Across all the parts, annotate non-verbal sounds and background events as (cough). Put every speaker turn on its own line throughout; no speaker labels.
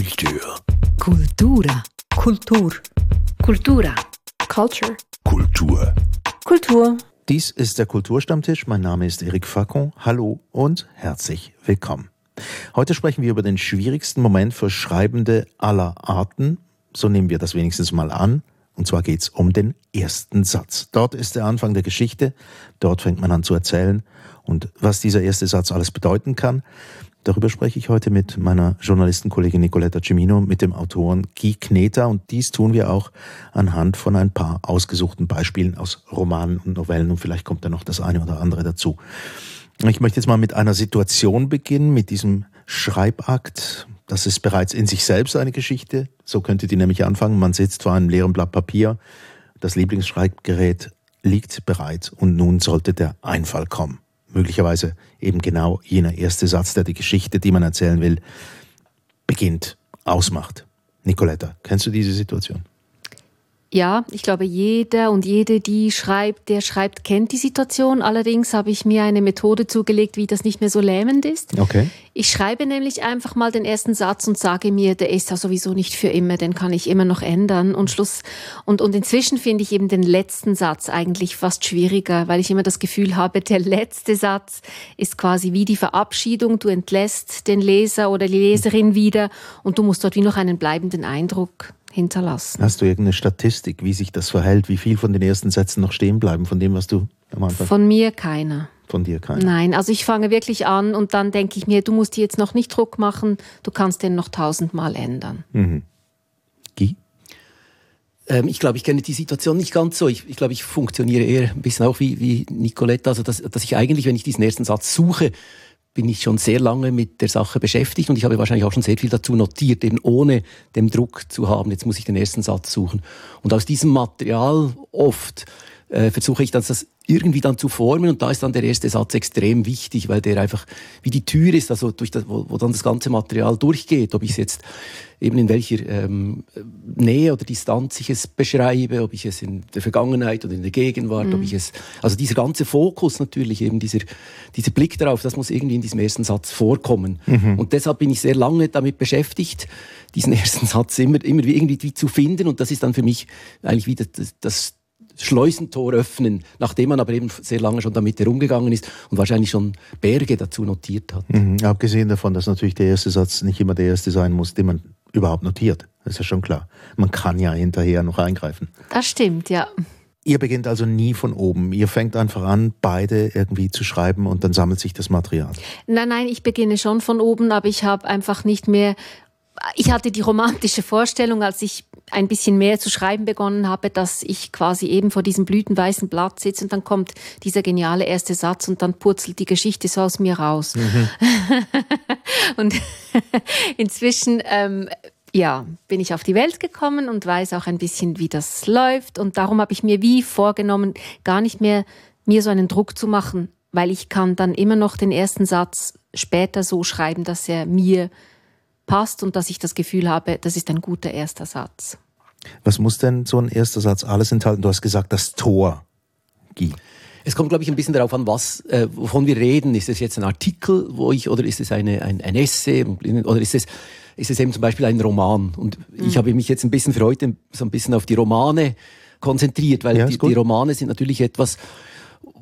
Kultur.
Kultura.
Kultur.
Kultura.
Culture.
Kultur.
Kultur.
Dies ist der Kulturstammtisch. Mein Name ist Eric Facon. Hallo und herzlich willkommen. Heute sprechen wir über den schwierigsten Moment für Schreibende aller Arten. So nehmen wir das wenigstens mal an. Und zwar geht es um den ersten Satz. Dort ist der Anfang der Geschichte. Dort fängt man an zu erzählen. Und was dieser erste Satz alles bedeuten kann, Darüber spreche ich heute mit meiner Journalistenkollegin Nicoletta Cimino, mit dem Autoren Guy Kneter und dies tun wir auch anhand von ein paar ausgesuchten Beispielen aus Romanen und Novellen und vielleicht kommt da noch das eine oder andere dazu. Ich möchte jetzt mal mit einer Situation beginnen, mit diesem Schreibakt. Das ist bereits in sich selbst eine Geschichte. So könnte die nämlich anfangen. Man sitzt vor einem leeren Blatt Papier. Das Lieblingsschreibgerät liegt bereit und nun sollte der Einfall kommen möglicherweise eben genau jener erste Satz, der die Geschichte, die man erzählen will, beginnt, ausmacht. Nicoletta, kennst du diese Situation?
Ja, ich glaube, jeder und jede, die schreibt, der schreibt, kennt die Situation. Allerdings habe ich mir eine Methode zugelegt, wie das nicht mehr so lähmend ist.
Okay.
Ich schreibe nämlich einfach mal den ersten Satz und sage mir, der ist ja sowieso nicht für immer, den kann ich immer noch ändern. Und Schluss. Und, und inzwischen finde ich eben den letzten Satz eigentlich fast schwieriger, weil ich immer das Gefühl habe, der letzte Satz ist quasi wie die Verabschiedung. Du entlässt den Leser oder die Leserin wieder und du musst dort wie noch einen bleibenden Eindruck hinterlassen.
Hast du irgendeine Statistik, wie sich das verhält? Wie viel von den ersten Sätzen noch stehen bleiben, von dem, was du am Anfang...
Von mir keiner.
Von dir keiner?
Nein, also ich fange wirklich an und dann denke ich mir, du musst dir jetzt noch nicht Druck machen, du kannst den noch tausendmal ändern.
Mhm. Guy?
Ähm, ich glaube, ich kenne die Situation nicht ganz so. Ich, ich glaube, ich funktioniere eher ein bisschen auch wie, wie Nicoletta, also dass, dass ich eigentlich, wenn ich diesen ersten Satz suche, bin ich schon sehr lange mit der Sache beschäftigt und ich habe wahrscheinlich auch schon sehr viel dazu notiert, eben ohne den Druck zu haben, jetzt muss ich den ersten Satz suchen. Und aus diesem Material oft äh, versuche ich dann das irgendwie dann zu formen und da ist dann der erste Satz extrem wichtig, weil der einfach wie die Tür ist, also durch das, wo, wo dann das ganze Material durchgeht, ob ich es jetzt eben in welcher ähm, Nähe oder Distanz ich es beschreibe, ob ich es in der Vergangenheit oder in der Gegenwart, mhm. ob ich es, also dieser ganze Fokus natürlich eben dieser, dieser Blick darauf, das muss irgendwie in diesem ersten Satz vorkommen. Mhm. Und deshalb bin ich sehr lange damit beschäftigt, diesen (laughs) ersten Satz immer, immer irgendwie zu finden und das ist dann für mich eigentlich wieder das, das Schleusentor öffnen, nachdem man aber eben sehr lange schon damit herumgegangen ist und wahrscheinlich schon Berge dazu notiert hat.
Mhm. Abgesehen davon, dass natürlich der erste Satz nicht immer der erste sein muss, den man überhaupt notiert. Das ist ja schon klar. Man kann ja hinterher noch eingreifen.
Das stimmt, ja.
Ihr beginnt also nie von oben. Ihr fängt einfach an, beide irgendwie zu schreiben und dann sammelt sich das Material.
Nein, nein, ich beginne schon von oben, aber ich habe einfach nicht mehr ich hatte die romantische Vorstellung, als ich ein bisschen mehr zu schreiben begonnen habe, dass ich quasi eben vor diesem blütenweißen Blatt sitze und dann kommt dieser geniale erste Satz und dann purzelt die Geschichte so aus mir raus. Mhm. (laughs) und (laughs) inzwischen ähm, ja, bin ich auf die Welt gekommen und weiß auch ein bisschen, wie das läuft. Und darum habe ich mir wie vorgenommen, gar nicht mehr mir so einen Druck zu machen, weil ich kann dann immer noch den ersten Satz später so schreiben, dass er mir passt und dass ich das Gefühl habe, das ist ein guter erster Satz.
Was muss denn so ein erster Satz alles enthalten? Du hast gesagt, das Tor. Guy.
Es kommt, glaube ich, ein bisschen darauf an, was, äh, wovon wir reden. Ist es jetzt ein Artikel, wo ich, oder ist es eine, ein, ein Essay, oder ist es, ist es eben zum Beispiel ein Roman? Und mhm. ich habe mich jetzt ein bisschen für heute so ein bisschen auf die Romane konzentriert, weil ja, die, die, Romane sind natürlich etwas,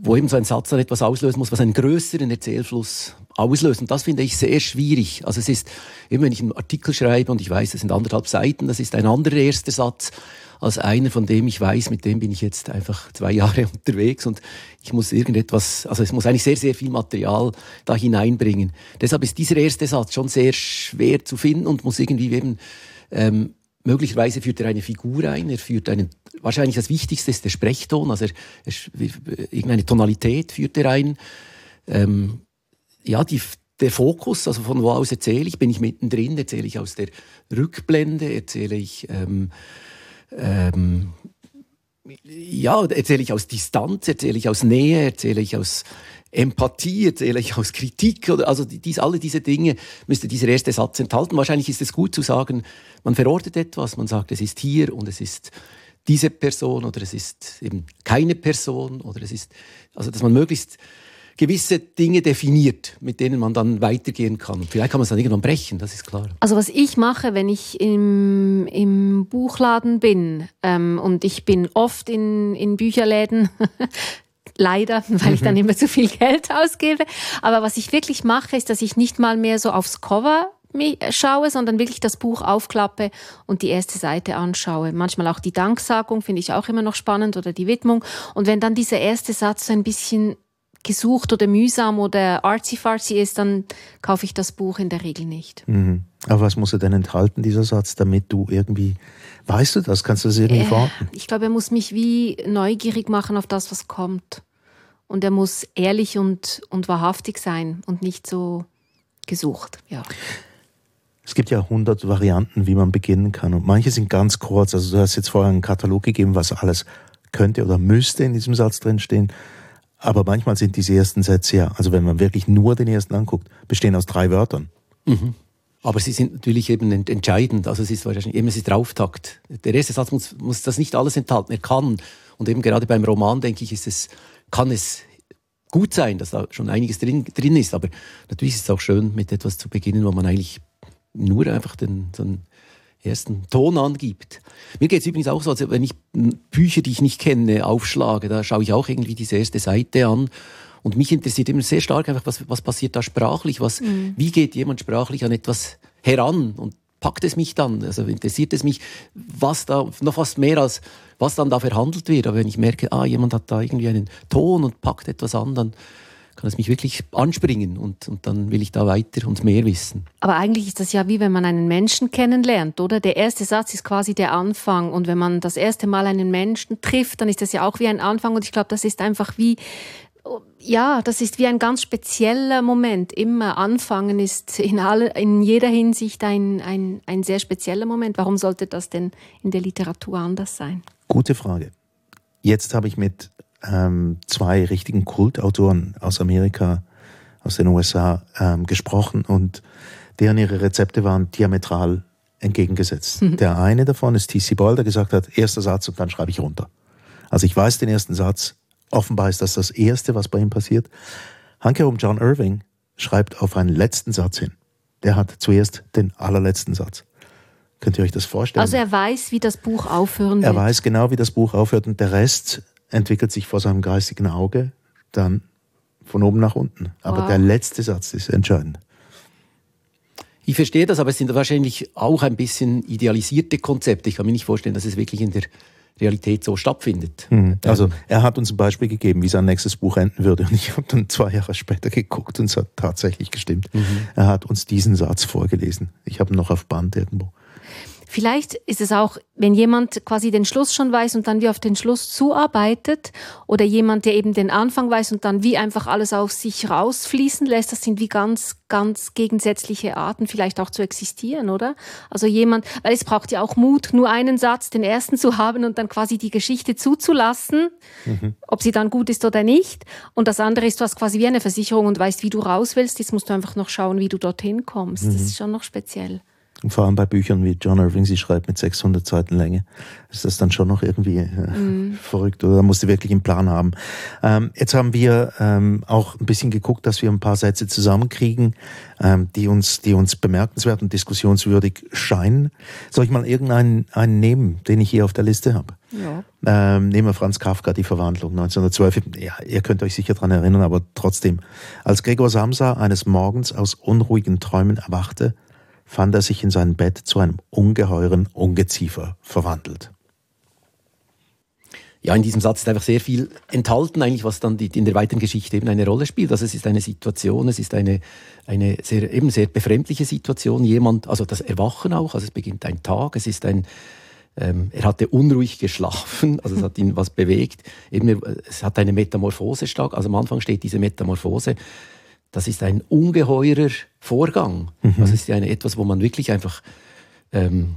wo eben so ein Satz dann etwas auslösen muss, was einen größeren Erzählfluss auslöst. Und das finde ich sehr schwierig. Also es ist, eben wenn ich einen Artikel schreibe und ich weiß, es sind anderthalb Seiten, das ist ein anderer erster Satz als einer, von dem ich weiß, mit dem bin ich jetzt einfach zwei (laughs) Jahre unterwegs und ich muss irgendetwas, also es muss eigentlich sehr, sehr viel Material da hineinbringen. Deshalb ist dieser erste Satz schon sehr schwer zu finden und muss irgendwie eben, ähm, möglicherweise führt er eine Figur ein, er führt einen, wahrscheinlich das Wichtigste ist der Sprechton, also er, er, irgendeine Tonalität führt er ein. Ähm, ja, die, der Fokus, also von wo aus erzähle ich, bin ich mittendrin, erzähle ich aus der Rückblende, erzähle ich, ähm, ähm, ja, erzähle ich aus Distanz, erzähle ich aus Nähe, erzähle ich aus Empathie, erzähle ich aus Kritik oder also dies, alle diese Dinge müsste dieser erste Satz enthalten. Wahrscheinlich ist es gut zu sagen, man verortet etwas, man sagt, es ist hier und es ist diese Person oder es ist eben keine Person oder es ist, also dass man möglichst gewisse Dinge definiert, mit denen man dann weitergehen kann. Vielleicht kann man es dann irgendwann brechen, das ist klar.
Also was ich mache, wenn ich im, im Buchladen bin ähm, und ich bin oft in, in Bücherläden, (laughs) leider, (laughs) weil ich dann mhm. immer zu viel Geld ausgebe. Aber was ich wirklich mache, ist, dass ich nicht mal mehr so aufs Cover schaue, sondern wirklich das Buch aufklappe und die erste Seite anschaue. Manchmal auch die Danksagung finde ich auch immer noch spannend oder die Widmung. Und wenn dann dieser erste Satz so ein bisschen gesucht oder mühsam oder artsy-fartsy ist, dann kaufe ich das Buch in der Regel nicht.
Mhm. Aber was muss er denn enthalten, dieser Satz, damit du irgendwie, weißt du das, kannst du das irgendwie äh, verorten?
Ich glaube, er muss mich wie neugierig machen auf das, was kommt. Und er muss ehrlich und, und wahrhaftig sein und nicht so gesucht, ja.
Es gibt ja hundert Varianten, wie man beginnen kann. Und manche sind ganz kurz. Also du hast jetzt vorher einen Katalog gegeben, was alles könnte oder müsste in diesem Satz drinstehen. Aber manchmal sind diese ersten Sätze ja, also wenn man wirklich nur den ersten anguckt, bestehen aus drei Wörtern.
Mhm. Aber sie sind natürlich eben entscheidend. Also es ist wahrscheinlich eben es ist der Auftakt. Der erste Satz muss, muss das nicht alles enthalten. Er kann. Und eben gerade beim Roman, denke ich, ist es, kann es gut sein, dass da schon einiges drin, drin ist. Aber natürlich ist es auch schön, mit etwas zu beginnen, wo man eigentlich nur einfach den, einen ersten Ton angibt. Mir geht es übrigens auch so, also wenn ich Bücher, die ich nicht kenne, aufschlage, da schaue ich auch irgendwie diese erste Seite an. Und mich interessiert immer sehr stark einfach, was, was passiert da sprachlich, was, mhm. wie geht jemand sprachlich an etwas heran und packt es mich dann, also interessiert es mich, was da, noch fast mehr als, was dann da verhandelt wird. Aber wenn ich merke, ah, jemand hat da irgendwie einen Ton und packt etwas an, dann kann es mich wirklich anspringen und, und dann will ich da weiter und mehr wissen.
Aber eigentlich ist das ja wie wenn man einen Menschen kennenlernt, oder? Der erste Satz ist quasi der Anfang und wenn man das erste Mal einen Menschen trifft, dann ist das ja auch wie ein Anfang und ich glaube, das ist einfach wie ja, das ist wie ein ganz spezieller Moment. Immer anfangen ist in, alle, in jeder Hinsicht ein, ein, ein sehr spezieller Moment. Warum sollte das denn in der Literatur anders sein?
Gute Frage. Jetzt habe ich mit ähm, zwei richtigen Kultautoren aus Amerika, aus den USA ähm, gesprochen und deren ihre Rezepte waren diametral entgegengesetzt. Mhm. Der eine davon ist T.C. Boyle, der gesagt hat, erster Satz und dann schreibe ich runter. Also ich weiß den ersten Satz, offenbar ist das das Erste, was bei ihm passiert. Hankerum John Irving schreibt auf einen letzten Satz hin. Der hat zuerst den allerletzten Satz. Könnt ihr euch das vorstellen?
Also er weiß, wie das Buch aufhören
wird. Er weiß genau, wie das Buch aufhört und der Rest entwickelt sich vor seinem geistigen Auge dann von oben nach unten. Aber wow. der letzte Satz ist entscheidend.
Ich verstehe das, aber es sind wahrscheinlich auch ein bisschen idealisierte Konzepte. Ich kann mir nicht vorstellen, dass es wirklich in der Realität so stattfindet.
Mhm. Also er hat uns ein Beispiel gegeben, wie sein nächstes Buch enden würde. Und ich habe dann zwei Jahre später geguckt und es hat tatsächlich gestimmt. Mhm. Er hat uns diesen Satz vorgelesen. Ich habe ihn noch auf Band irgendwo.
Vielleicht ist es auch, wenn jemand quasi den Schluss schon weiß und dann wie auf den Schluss zuarbeitet oder jemand, der eben den Anfang weiß und dann wie einfach alles auf sich rausfließen lässt, das sind wie ganz, ganz gegensätzliche Arten vielleicht auch zu existieren, oder? Also jemand, weil es braucht ja auch Mut, nur einen Satz, den ersten zu haben und dann quasi die Geschichte zuzulassen, mhm. ob sie dann gut ist oder nicht. Und das andere ist, du hast quasi wie eine Versicherung und weißt, wie du raus willst. Jetzt musst du einfach noch schauen, wie du dorthin kommst. Mhm. Das ist schon noch speziell.
Und vor allem bei Büchern wie John Irving sie schreibt mit 600 Seiten Länge, ist das dann schon noch irgendwie äh, mm. (laughs) verrückt oder musst du wirklich einen Plan haben. Ähm, jetzt haben wir ähm, auch ein bisschen geguckt, dass wir ein paar Sätze zusammenkriegen, ähm, die uns, die uns bemerkenswert und diskussionswürdig scheinen. Soll ich mal irgendeinen einen nehmen, den ich hier auf der Liste habe? Ja. Ähm, nehmen wir Franz Kafka, die Verwandlung 1912. Ja, ihr könnt euch sicher dran erinnern, aber trotzdem. Als Gregor Samsa eines Morgens aus unruhigen Träumen erwachte, fand er sich in seinem Bett zu einem ungeheuren Ungeziefer verwandelt.
Ja, in diesem Satz ist einfach sehr viel enthalten, eigentlich, was dann die, in der weiteren Geschichte eben eine Rolle spielt. Also es ist eine Situation, es ist eine, eine sehr, eben sehr befremdliche Situation. Jemand, also das Erwachen auch, also es beginnt ein Tag, es ist ein, ähm, er hatte unruhig geschlafen, also es hat ihn was bewegt. Eben, es hat eine Metamorphose stark. Also am Anfang steht diese Metamorphose das ist ein ungeheurer Vorgang. Mhm. Das ist ja eine, etwas, wo man wirklich einfach, ähm,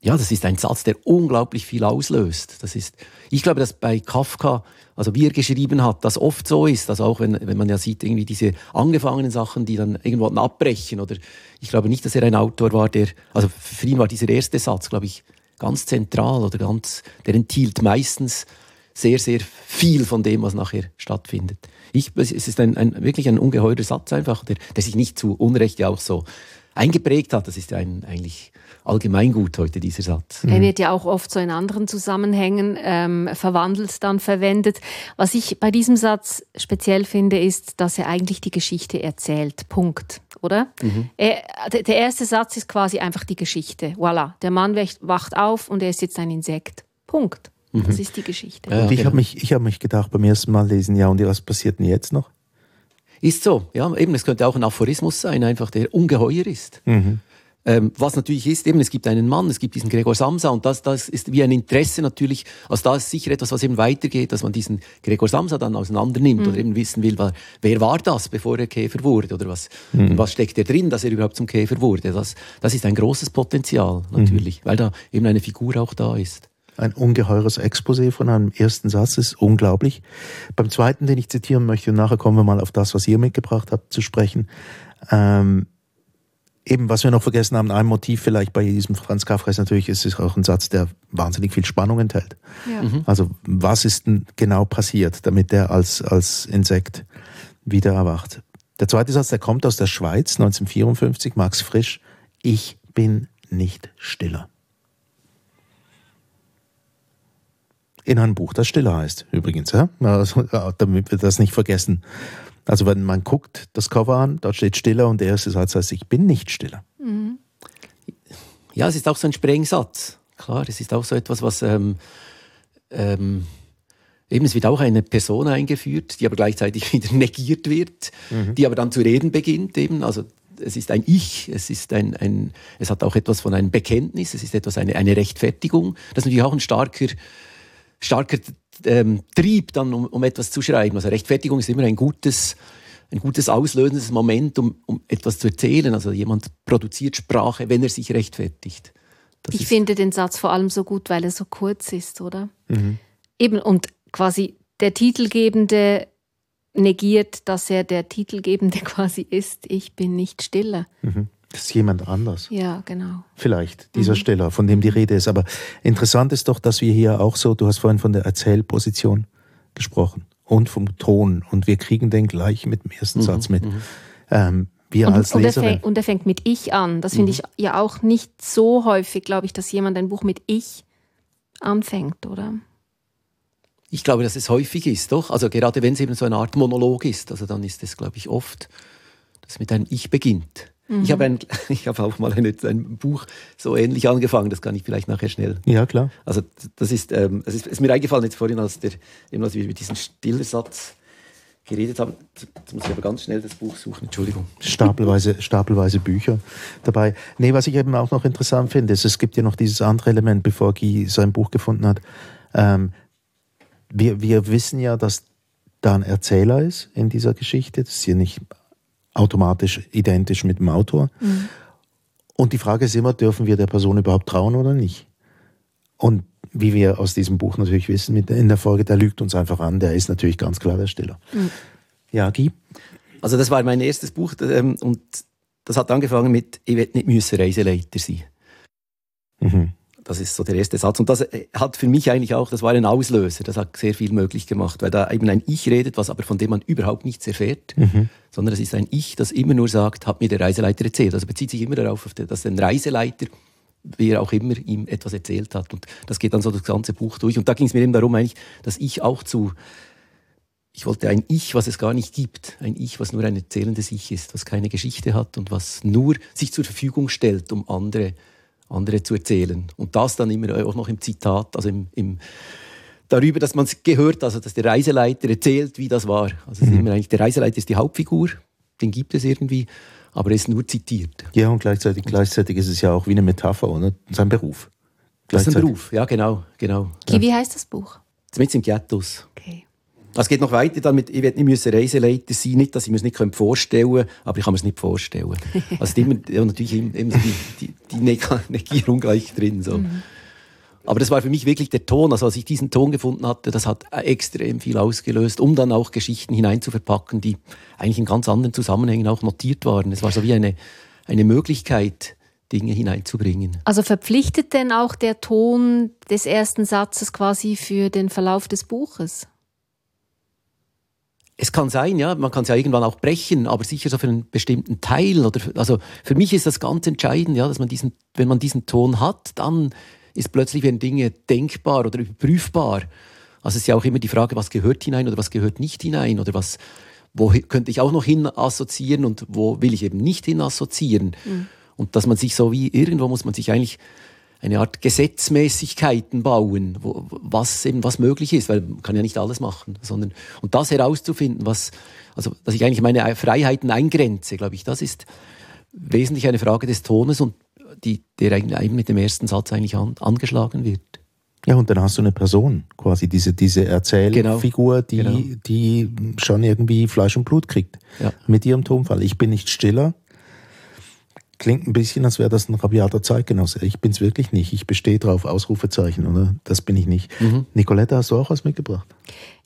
ja, das ist ein Satz, der unglaublich viel auslöst. Das ist, ich glaube, dass bei Kafka, also wie er geschrieben hat, das oft so ist, also auch wenn, wenn man ja sieht, irgendwie diese angefangenen Sachen, die dann irgendwo abbrechen, oder ich glaube nicht, dass er ein Autor war, der, also für ihn war dieser erste Satz, glaube ich, ganz zentral oder ganz, der enthielt meistens sehr, sehr viel von dem, was nachher stattfindet. Ich, es ist ein, ein, wirklich ein ungeheurer Satz einfach, der, der sich nicht zu Unrecht ja auch so eingeprägt hat. Das ist ein, eigentlich Allgemeingut heute, dieser Satz.
Er wird ja auch oft so in anderen Zusammenhängen ähm, verwandelt, dann verwendet. Was ich bei diesem Satz speziell finde, ist, dass er eigentlich die Geschichte erzählt. Punkt. Oder? Mhm. Er, der erste Satz ist quasi einfach die Geschichte. Voilà. Der Mann wacht auf und er ist jetzt ein Insekt. Punkt. Mhm. Das ist die Geschichte.
Ja, und ich genau. habe mich, hab mich gedacht beim ersten Mal lesen, ja, und was passiert denn jetzt noch?
Ist so, ja, eben, es könnte auch ein Aphorismus sein, einfach der ungeheuer ist. Mhm. Ähm, was natürlich ist, eben, es gibt einen Mann, es gibt diesen Gregor Samsa und das, das ist wie ein Interesse natürlich, also da ist sicher etwas, was eben weitergeht, dass man diesen Gregor Samsa dann auseinander nimmt mhm. oder eben wissen will, wer war das, bevor er Käfer wurde oder was, mhm. was steckt er drin, dass er überhaupt zum Käfer wurde. Das, das ist ein großes Potenzial natürlich, mhm. weil da eben eine Figur auch da ist.
Ein ungeheures Exposé von einem ersten Satz ist unglaublich. Beim zweiten, den ich zitieren möchte, und nachher kommen wir mal auf das, was ihr mitgebracht habt, zu sprechen. Ähm, eben, was wir noch vergessen haben, ein Motiv vielleicht bei diesem Franz Kafka ist natürlich, ist es auch ein Satz, der wahnsinnig viel Spannung enthält. Ja. Mhm. Also, was ist denn genau passiert, damit der als, als Insekt wieder erwacht? Der zweite Satz, der kommt aus der Schweiz, 1954, Max Frisch. Ich bin nicht stiller. In einem Buch, das stiller heißt, übrigens, ja? Also, (laughs) damit wir das nicht vergessen. Also wenn man guckt, das Cover an, da steht stiller und der erste Satz heißt, ich bin nicht stiller. Mhm.
Ja, es ist auch so ein Sprengsatz. Klar, es ist auch so etwas, was ähm, ähm, eben es wird auch eine Person eingeführt, die aber gleichzeitig (laughs) wieder negiert wird, mhm. die aber dann zu reden beginnt eben. Also es ist ein Ich, es ist ein, ein, es hat auch etwas von einem Bekenntnis, es ist etwas eine, eine Rechtfertigung. Das ist natürlich auch ein starker, starker ähm, Trieb, dann, um, um etwas zu schreiben. Also Rechtfertigung ist immer ein gutes, ein gutes auslösendes Moment, um, um etwas zu erzählen. Also jemand produziert Sprache, wenn er sich rechtfertigt.
Das ich finde den Satz vor allem so gut, weil er so kurz ist, oder? Mhm. Eben, und quasi der Titelgebende negiert, dass er der Titelgebende (laughs) quasi ist. Ich bin nicht stiller.
Mhm. Das ist jemand anders.
Ja, genau.
Vielleicht, dieser mhm. Steller, von dem die Rede ist. Aber interessant ist doch, dass wir hier auch so, du hast vorhin von der Erzählposition gesprochen und vom Ton. Und wir kriegen den gleich mit dem ersten mhm. Satz mit. Mhm. Ähm, wir
und,
als
und Leserin. Er fängt, und er fängt mit Ich an. Das finde mhm. ich ja auch nicht so häufig, glaube ich, dass jemand ein Buch mit Ich anfängt, oder?
Ich glaube, dass es häufig ist, doch. Also gerade wenn es eben so eine Art Monolog ist, also dann ist es, glaube ich, oft, dass es mit einem Ich beginnt. Mhm. Ich habe ein, (laughs) ich hab auch mal eine, ein Buch so ähnlich angefangen, das kann ich vielleicht nachher schnell.
Ja, klar.
Also das ist, ähm, es ist, ist mir eingefallen jetzt vorhin, als, der, eben als wir über diesen Stillersatz geredet haben. Jetzt muss ich aber ganz schnell das Buch suchen, Entschuldigung.
Stapelweise, stapelweise Bücher dabei. Nee, was ich eben auch noch interessant finde, ist, es gibt ja noch dieses andere Element, bevor Guy sein Buch gefunden hat. Ähm, wir, wir wissen ja, dass da ein Erzähler ist in dieser Geschichte. Das ist hier nicht automatisch identisch mit dem Autor. Mhm. Und die Frage ist immer, dürfen wir der Person überhaupt trauen oder nicht? Und wie wir aus diesem Buch natürlich wissen, mit, in der Folge, der lügt uns einfach an, der ist natürlich ganz klar der Stiller. Mhm. Ja, Guy?
Also das war mein erstes Buch ähm, und das hat angefangen mit «Ich will nicht müssen Reiseleiter sein». Mhm. Das ist so der erste Satz. Und das äh, hat für mich eigentlich auch, das war ein Auslöser. Das hat sehr viel möglich gemacht, weil da eben ein Ich redet, was aber von dem man überhaupt nichts erfährt, mhm. sondern es ist ein Ich, das immer nur sagt, hat mir der Reiseleiter erzählt. Also bezieht sich immer darauf, dass ein Reiseleiter, wer auch immer, ihm etwas erzählt hat. Und das geht dann so das ganze Buch durch. Und da ging es mir eben darum, eigentlich, dass ich auch zu ich wollte ein Ich, was es gar nicht gibt. Ein Ich, was nur ein erzählendes Ich ist, was keine Geschichte hat und was nur sich zur Verfügung stellt, um andere andere zu erzählen. Und das dann immer auch noch im Zitat, also im, im darüber, dass man es gehört, also dass der Reiseleiter erzählt, wie das war. Also mhm. immer eigentlich, der Reiseleiter ist die Hauptfigur, den gibt es irgendwie, aber er ist nur zitiert.
Ja, und gleichzeitig, gleichzeitig ist es ja auch wie eine Metapher, oder? Sein Beruf.
Das ist ein Beruf, ja, genau. genau.
Okay, Wie heißt das Buch?
Mit im Ghettos. Es geht noch weiter dann mit, ich werde nicht Reiseleiter sein, nicht, dass ich mir es nicht vorstellen könnte, aber ich kann mir es nicht vorstellen. (laughs) Also immer, ja, natürlich immer so die, die, die (laughs) Negierung gleich drin. So. Mhm. Aber das war für mich wirklich der Ton. Also als ich diesen Ton gefunden hatte, das hat extrem viel ausgelöst, um dann auch Geschichten hineinzuverpacken, die eigentlich in ganz anderen Zusammenhängen auch notiert waren. Es war so wie eine, eine Möglichkeit, Dinge hineinzubringen.
Also verpflichtet denn auch der Ton des ersten Satzes quasi für den Verlauf des Buches?
Es kann sein, ja, man kann es ja irgendwann auch brechen, aber sicher so für einen bestimmten Teil. Oder für, also für mich ist das ganz entscheidend, ja, dass man diesen, wenn man diesen Ton hat, dann ist plötzlich werden Dinge denkbar oder überprüfbar. Also es ist ja auch immer die Frage, was gehört hinein oder was gehört nicht hinein oder was, wo könnte ich auch noch hin assoziieren und wo will ich eben nicht hin assoziieren. Mhm. Und dass man sich so wie irgendwo muss man sich eigentlich eine Art Gesetzmäßigkeiten bauen, wo, was eben was möglich ist, weil man kann ja nicht alles machen, sondern und das herauszufinden, was also dass ich eigentlich meine Freiheiten eingrenze, glaube ich, das ist wesentlich eine Frage des Tones und die, der eigentlich mit dem ersten Satz eigentlich an, angeschlagen wird.
Ja, und dann hast du eine Person, quasi diese, diese Erzählfigur, genau. die, genau. die schon irgendwie Fleisch und Blut kriegt. Ja. Mit ihrem Tonfall. Ich bin nicht stiller, klingt ein bisschen, als wäre das ein rabiater Zeitgenosse. Ich bin es wirklich nicht. Ich bestehe drauf, Ausrufezeichen, oder? Das bin ich nicht. Mhm. Nicoletta, hast du auch was mitgebracht?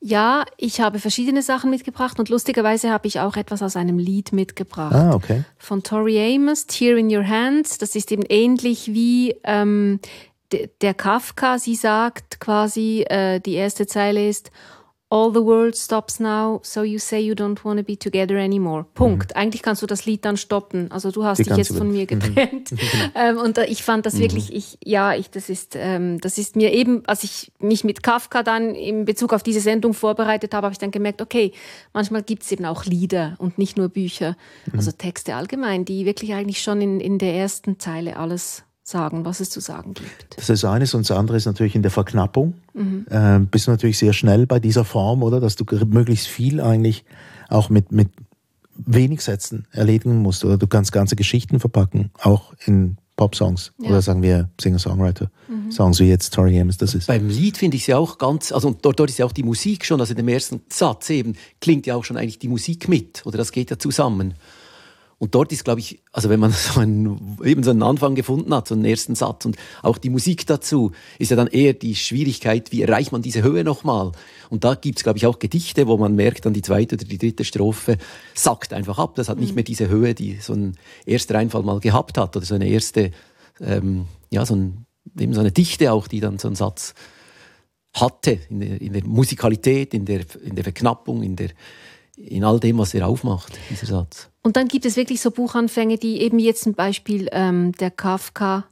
Ja, ich habe verschiedene Sachen mitgebracht und lustigerweise habe ich auch etwas aus einem Lied mitgebracht.
Ah, okay.
Von Tori Amos, Tear in Your Hands. Das ist eben ähnlich wie ähm, der Kafka. Sie sagt quasi, äh, die erste Zeile ist, All the world stops now, so you say you don't want to be together anymore. Punkt. Mhm. Eigentlich kannst du das Lied dann stoppen. Also du hast Die dich jetzt von mir mhm. getrennt. Mhm. (laughs) ähm, und äh, ich fand das mhm. wirklich, ich, ja, ich, das ist, ähm, das ist mir eben, als ich mich mit Kafka dann in Bezug auf diese Sendung vorbereitet habe, habe ich dann gemerkt, okay, manchmal gibt es eben auch Lieder und nicht nur Bücher, mhm. also Texte allgemein, die wirklich eigentlich schon in, in der ersten Zeile alles sagen, was es zu sagen gibt.
Das ist eines und das andere ist natürlich in der Verknappung. Mhm. Ähm, bist du natürlich sehr schnell bei dieser Form, oder? Dass du möglichst viel eigentlich auch mit, mit wenig Sätzen erledigen musst. Oder du kannst ganze Geschichten verpacken, auch in Pop-Songs ja. oder sagen wir Singer-Songwriter-Songs, mhm. wie jetzt Tori Amos das ist.
Beim Lied finde ich es ja auch ganz, also dort, dort ist ja auch die Musik schon, also in dem ersten Satz eben klingt ja auch schon eigentlich die Musik mit oder das geht ja zusammen. Und dort ist, glaube ich, also wenn man (laughs) so einen, eben so einen Anfang gefunden hat, so einen ersten Satz und auch die Musik dazu, ist ja dann eher die Schwierigkeit, wie erreicht man diese Höhe nochmal? Und da gibt's glaube ich, auch Gedichte, wo man merkt, dann die zweite oder die dritte Strophe sackt einfach ab. Das hat nicht mhm. mehr diese Höhe, die so ein erster Einfall mal gehabt hat oder so eine erste, ähm, ja, so, ein, eben so eine Dichte auch, die dann so ein Satz hatte in der, in der Musikalität, in der, in der Verknappung, in der in all dem, was er aufmacht, dieser Satz.
Und dann gibt es wirklich so Buchanfänge, die eben jetzt zum Beispiel ähm, der Kafka,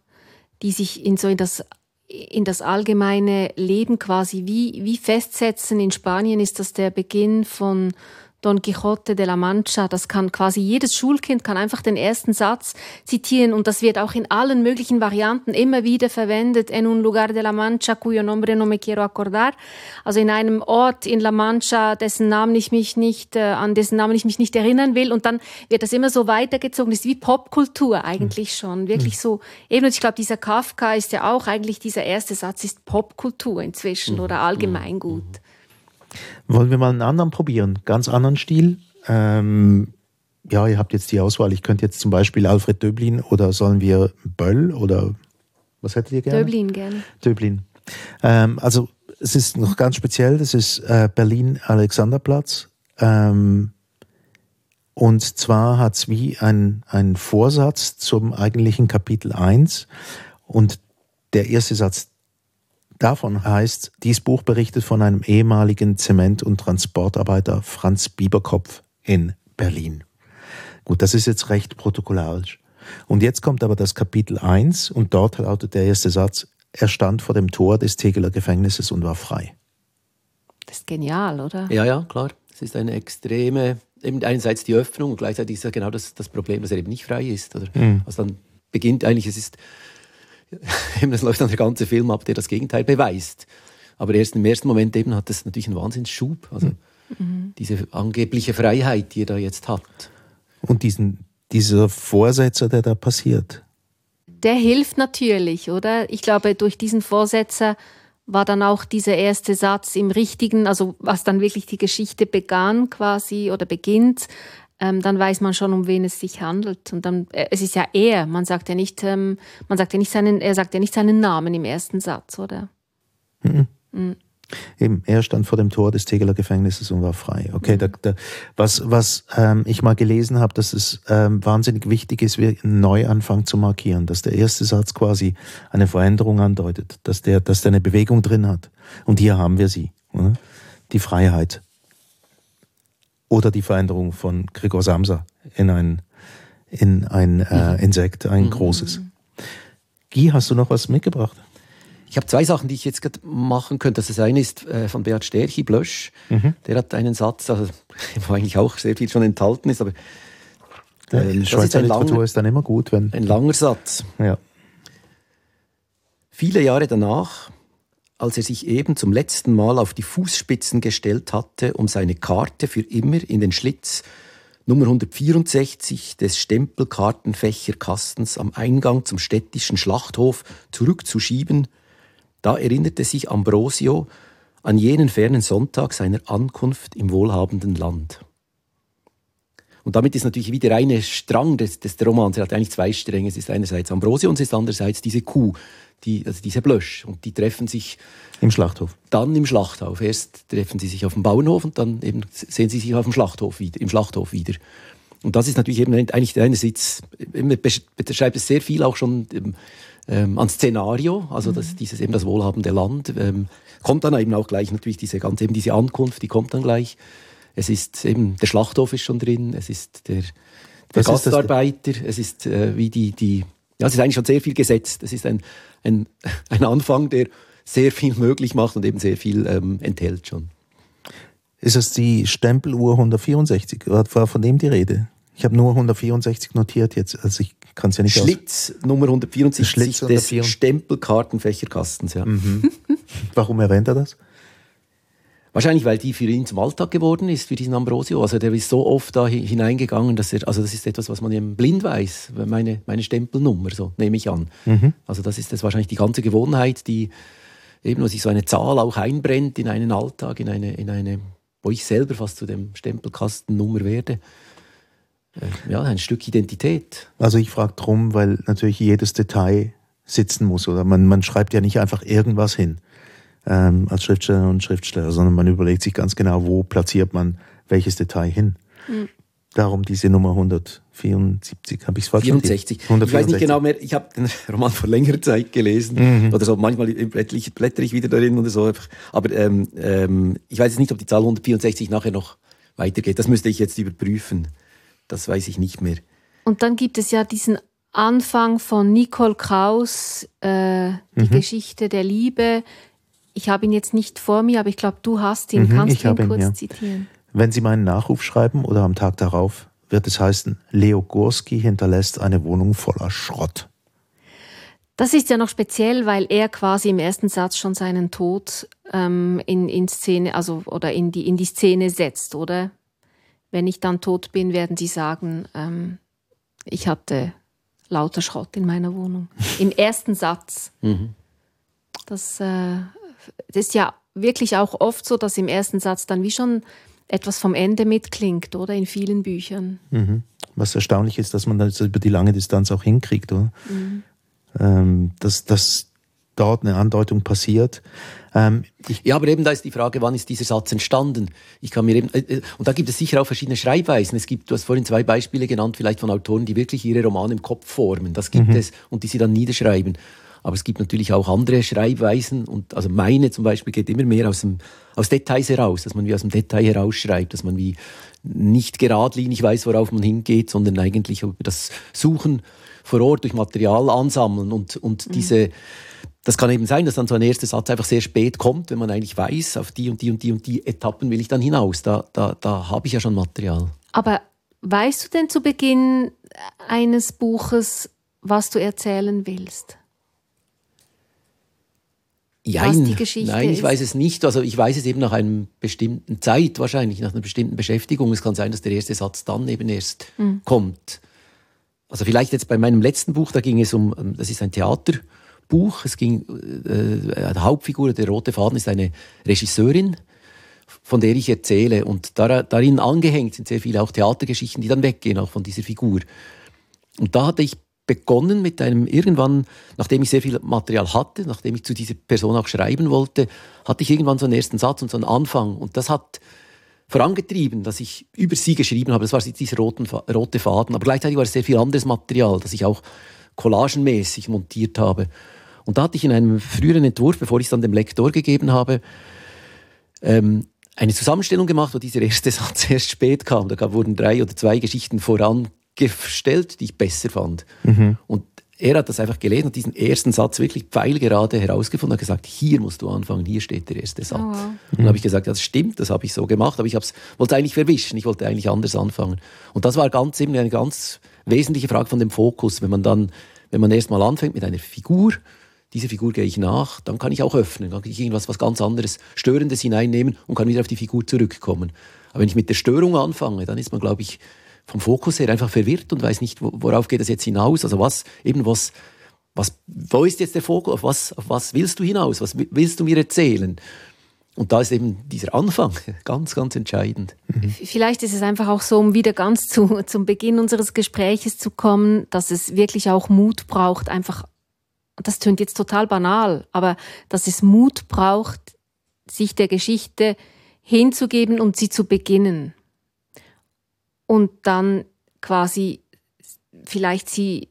die sich in so in das in das allgemeine Leben quasi wie, wie festsetzen. In Spanien ist das der Beginn von Don Quixote de la Mancha. Das kann quasi jedes Schulkind kann einfach den ersten Satz zitieren und das wird auch in allen möglichen Varianten immer wieder verwendet. En un lugar de la Mancha cuyo nombre no me quiero acordar. Also in einem Ort in La Mancha, dessen Namen ich mich nicht, äh, an dessen Namen ich mich nicht erinnern will. Und dann wird das immer so weitergezogen. Das ist wie Popkultur eigentlich schon. Wirklich mhm. so. Eben, und ich glaube, dieser Kafka ist ja auch eigentlich dieser erste Satz ist Popkultur inzwischen mhm. oder Allgemeingut. Mhm.
Wollen wir mal einen anderen probieren? Ganz anderen Stil? Ähm, ja, ihr habt jetzt die Auswahl. Ich könnte jetzt zum Beispiel Alfred Döblin oder sollen wir Böll oder was hättet ihr gerne?
Döblin gerne.
Döblin. Ähm, also es ist noch ganz speziell. Das ist äh, Berlin Alexanderplatz. Ähm, und zwar hat es wie ein, ein Vorsatz zum eigentlichen Kapitel 1. Und der erste Satz davon heißt, dies Buch berichtet von einem ehemaligen Zement- und Transportarbeiter Franz Bieberkopf in Berlin. Gut, das ist jetzt recht protokollarisch. Und jetzt kommt aber das Kapitel 1 und dort lautet der erste Satz, er stand vor dem Tor des Tegeler Gefängnisses und war frei.
Das ist genial, oder?
Ja, ja, klar. Es ist eine extreme, eben einerseits die Öffnung und gleichzeitig ist ja genau das, das Problem, dass er eben nicht frei ist. Oder? Mhm. Also dann beginnt eigentlich, es ist (laughs) das läuft dann der ganze Film ab, der das Gegenteil beweist. Aber erst im ersten Moment eben hat das natürlich einen Wahnsinnsschub. Also mhm. diese angebliche Freiheit, die er da jetzt hat.
Und diesen, dieser Vorsetzer, der da passiert.
Der hilft natürlich, oder? Ich glaube, durch diesen Vorsetzer war dann auch dieser erste Satz im richtigen, also was dann wirklich die Geschichte begann quasi oder beginnt, ähm, dann weiß man schon, um wen es sich handelt. Und dann, äh, es ist ja er, man sagt ja nicht, ähm, man sagt ja nicht seinen, er sagt ja nicht seinen Namen im ersten Satz, oder? Mhm. Mhm.
Eben, er stand vor dem Tor des Tegeler Gefängnisses und war frei. Okay, da, da, was, was ähm, ich mal gelesen habe, dass es ähm, wahnsinnig wichtig ist, einen Neuanfang zu markieren, dass der erste Satz quasi eine Veränderung andeutet, dass der, dass der eine Bewegung drin hat. Und hier haben wir sie. Oder? Die Freiheit. Oder die Veränderung von Gregor Samsa in ein, in ein äh,
Mhm.
Insekt, ein großes. Guy, hast du noch was mitgebracht?
Ich habe zwei Sachen, die ich jetzt gerade machen könnte. Das eine ist äh, von Beat Sterchi, Blösch. Der hat einen Satz, also, (laughs) wo eigentlich auch sehr viel schon enthalten ist, aber
Ja,
Ähm, das
Schweizer
ist ein
Literatur
langer-
ist dann immer gut, wenn.
ein langer Satz.
Ja.
Viele Jahre danach, als er sich eben zum letzten Mal auf die Fußspitzen gestellt hatte, um seine Karte für immer in den Schlitz Nummer 164 des Stempelkartenfächerkastens am Eingang zum städtischen Schlachthof zurückzuschieben, da erinnerte sich Ambrosio an jenen fernen Sonntag seiner Ankunft im wohlhabenden Land. Und damit ist natürlich wieder eine Strang des, des Romans. Er hat eigentlich zwei Stränge. Es ist einerseits Ambrosio und es ist andererseits diese Kuh, die, also diese Blösch. Und die treffen sich
Im Schlachthof.
dann im Schlachthof. Erst treffen sie sich auf dem Bauernhof und dann eben sehen sie sich auf dem Schlachthof wieder, im Schlachthof wieder. Und das ist natürlich eben eigentlich einerseits, er besch- beschreibt es sehr viel auch schon ähm, ähm, an Szenario, also das, dieses eben das wohlhabende Land. Ähm, kommt dann eben auch gleich natürlich diese ganze, eben diese Ankunft, die kommt dann gleich. Es ist eben, der Schlachthof ist schon drin, es ist der, der
Was ist?
Gastarbeiter, es ist äh, wie die, die, ja, es ist eigentlich schon sehr viel gesetzt. Es ist ein, ein, (laughs) ein Anfang, der sehr viel möglich macht und eben sehr viel ähm, enthält schon.
Ist es die Stempeluhr 164? War von dem die Rede? Ich habe nur 164 notiert jetzt, also ich kann es ja nicht aus.
Schlitz Nummer 174
Schlitz
des
174.
Stempelkartenfächerkastens. Ja. (laughs)
Warum erwähnt er das?
Wahrscheinlich, weil die für ihn zum Alltag geworden ist, für diesen Ambrosio. Also der ist so oft da hi- hineingegangen, dass er, also das ist etwas, was man eben blind weiß, meine, meine Stempelnummer, so nehme ich an. Also das ist das wahrscheinlich die ganze Gewohnheit, die eben, wo sich so eine Zahl auch einbrennt in einen Alltag, in eine, in eine, wo ich selber fast zu dem Stempelkastennummer werde. Äh, Ja, ein Stück Identität.
Also ich frage drum, weil natürlich jedes Detail sitzen muss. Oder man, man schreibt ja nicht einfach irgendwas hin ähm, als Schriftsteller und Schriftsteller, sondern man überlegt sich ganz genau, wo platziert man welches Detail hin. Darum diese Nummer 174, habe ich es falsch
64.
notiert?
Ich weiß nicht genau mehr, ich habe den Roman vor längerer Zeit gelesen oder so, manchmal blätter ich, blätter ich wieder darin oder so. einfach. Aber ähm, ähm, ich weiß jetzt nicht, ob die Zahl 164 nachher noch weitergeht. Das müsste ich jetzt überprüfen. Das weiß ich nicht mehr.
Und dann gibt es ja diesen Anfang von Nicole Kraus, äh, die
Mhm.
Geschichte der Liebe. Ich habe ihn jetzt nicht vor mir, aber ich glaube, du hast ihn.
Mhm,
Kannst
ich
du
ihn
kurz
ja.
zitieren?
Wenn Sie meinen Nachruf schreiben oder am Tag darauf, wird es heißen, Leo Gurski hinterlässt eine Wohnung voller Schrott.
Das ist ja noch speziell, weil er quasi im ersten Satz schon seinen Tod ähm, in, in Szene, also oder in die, in die Szene setzt, oder? Wenn ich dann tot bin, werden sie sagen, ähm, ich hatte lauter Schrott in meiner Wohnung. (laughs) Im ersten Satz. Das, äh, das ist ja wirklich auch oft so, dass im ersten Satz dann wie schon etwas vom Ende mitklingt, oder? In vielen Büchern.
Was erstaunlich ist, dass man das über die lange Distanz auch hinkriegt, oder?
Mhm.
Ähm, dass, dass dort eine Andeutung passiert. Ähm,
Ja, aber eben da ist die Frage, wann ist dieser Satz entstanden? Ich kann mir eben, äh, äh, und da gibt es sicher auch verschiedene Schreibweisen. Es gibt, du hast vorhin zwei Beispiele genannt, vielleicht von Autoren, die wirklich ihre Romane im Kopf formen. Das gibt es und die sie dann niederschreiben. Aber es gibt natürlich auch andere Schreibweisen und also meine zum Beispiel geht immer mehr aus, dem, aus Details heraus, dass man wie aus dem Detail herausschreibt, dass man wie nicht geradlinig weiß, worauf man hingeht, sondern eigentlich über das Suchen vor Ort durch Material ansammeln und, und diese, das kann eben sein, dass dann so ein erster Satz einfach sehr spät kommt, wenn man eigentlich weiß, auf die und die und die und die Etappen will ich dann hinaus. Da, da, da habe ich ja schon Material.
Aber weißt du denn zu Beginn eines Buches, was du erzählen willst?
Jein.
die Geschichte
Nein, ich
ist?
weiß es nicht. Also ich weiß es eben nach einer bestimmten Zeit wahrscheinlich, nach einer bestimmten Beschäftigung. Es kann sein, dass der erste Satz dann eben erst kommt. Also vielleicht jetzt bei meinem letzten Buch, da ging es um, ähm, das ist ein Theaterbuch. Es ging, äh, die Hauptfigur, der rote Faden ist eine Regisseurin, von der ich erzähle. Und dar, darin angehängt sind sehr viele auch Theatergeschichten, die dann weggehen, auch von dieser Figur. Und da hatte ich begonnen mit einem irgendwann, nachdem ich sehr viel Material hatte, nachdem ich zu dieser Person auch schreiben wollte, hatte ich irgendwann so einen ersten Satz und so einen Anfang. Und das hat vorangetrieben, dass ich über sie geschrieben habe. Das war dieser roten, rote Faden. Aber gleichzeitig war es sehr viel anderes Material, das ich auch collagenmäßig montiert habe. Und da hatte ich in einem früheren Entwurf, bevor ich es dann dem Lektor gegeben habe, ähm, eine Zusammenstellung gemacht, wo dieser erste (laughs) Satz erst spät kam. Da wurden drei oder zwei Geschichten vorangestellt, die ich besser fand. Mhm. Und er hat das einfach gelesen und diesen ersten Satz wirklich pfeilgerade herausgefunden und hat gesagt, hier musst du anfangen, hier steht der erste Satz. Oh, wow. Und dann habe ich gesagt, das stimmt, das habe ich so gemacht, aber ich wollte eigentlich verwischen, ich wollte eigentlich anders anfangen. Und das war ganz eben eine ganz wesentliche Frage von dem Fokus. Wenn man dann, wenn man erstmal anfängt mit einer Figur, diese Figur gehe ich nach, dann kann ich auch öffnen, dann kann ich irgendwas was ganz anderes, Störendes hineinnehmen und kann wieder auf die Figur zurückkommen. Aber wenn ich mit der Störung anfange, dann ist man, glaube ich, vom Fokus her einfach verwirrt und weiß nicht, worauf geht das jetzt hinaus. Also was, eben was, was, wo ist jetzt der Fokus, auf was, auf was willst du hinaus, was willst du mir erzählen? Und da ist eben dieser Anfang (laughs) ganz, ganz entscheidend.
Mhm. Vielleicht ist es einfach auch so, um wieder ganz zu, (laughs) zum Beginn unseres Gespräches zu kommen, dass es wirklich auch Mut braucht, einfach das tönt jetzt total banal, aber dass es Mut braucht, sich der Geschichte hinzugeben und sie zu beginnen. Und dann quasi vielleicht sie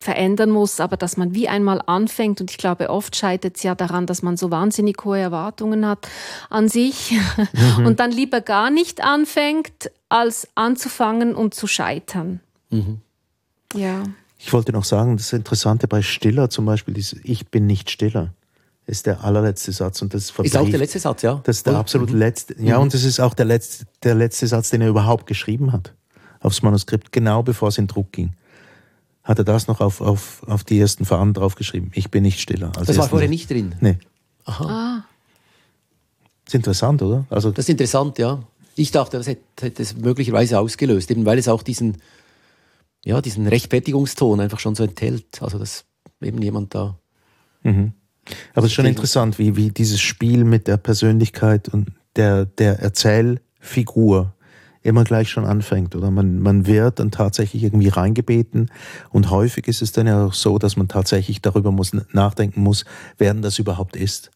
verändern muss, aber dass man wie einmal anfängt und ich glaube, oft scheitert es ja daran, dass man so wahnsinnig hohe Erwartungen hat an sich mhm. (laughs) und dann lieber gar nicht anfängt, als anzufangen und zu scheitern. Mhm.
Ja. Ich wollte noch sagen, das Interessante bei Stiller zum Beispiel ist, ich bin nicht Stiller. Ist der allerletzte Satz und das
ist auch der letzte Satz, ja.
Das ist der absolut mhm. letzte, ja, mhm. und das ist auch der letzte, der letzte Satz, den er überhaupt geschrieben hat aufs Manuskript, genau bevor es in Druck ging. Hat er das noch auf, auf, auf die ersten Fahnen draufgeschrieben? Ich bin nicht stiller.
das war vorher nicht drin?
Nee. Aha. Ah. Das ist interessant, oder?
Also das ist interessant, ja. Ich dachte, das hätte, hätte es möglicherweise ausgelöst, eben weil es auch diesen ja, diesen Rechtfertigungston einfach schon so enthält. Also, dass eben jemand da.
Mhm. Aber es ist schon interessant, wie, wie dieses Spiel mit der Persönlichkeit und der, der Erzählfigur immer gleich schon anfängt. Oder man, man wird dann tatsächlich irgendwie reingebeten. Und häufig ist es dann ja auch so, dass man tatsächlich darüber muss, nachdenken muss, wer denn das überhaupt ist,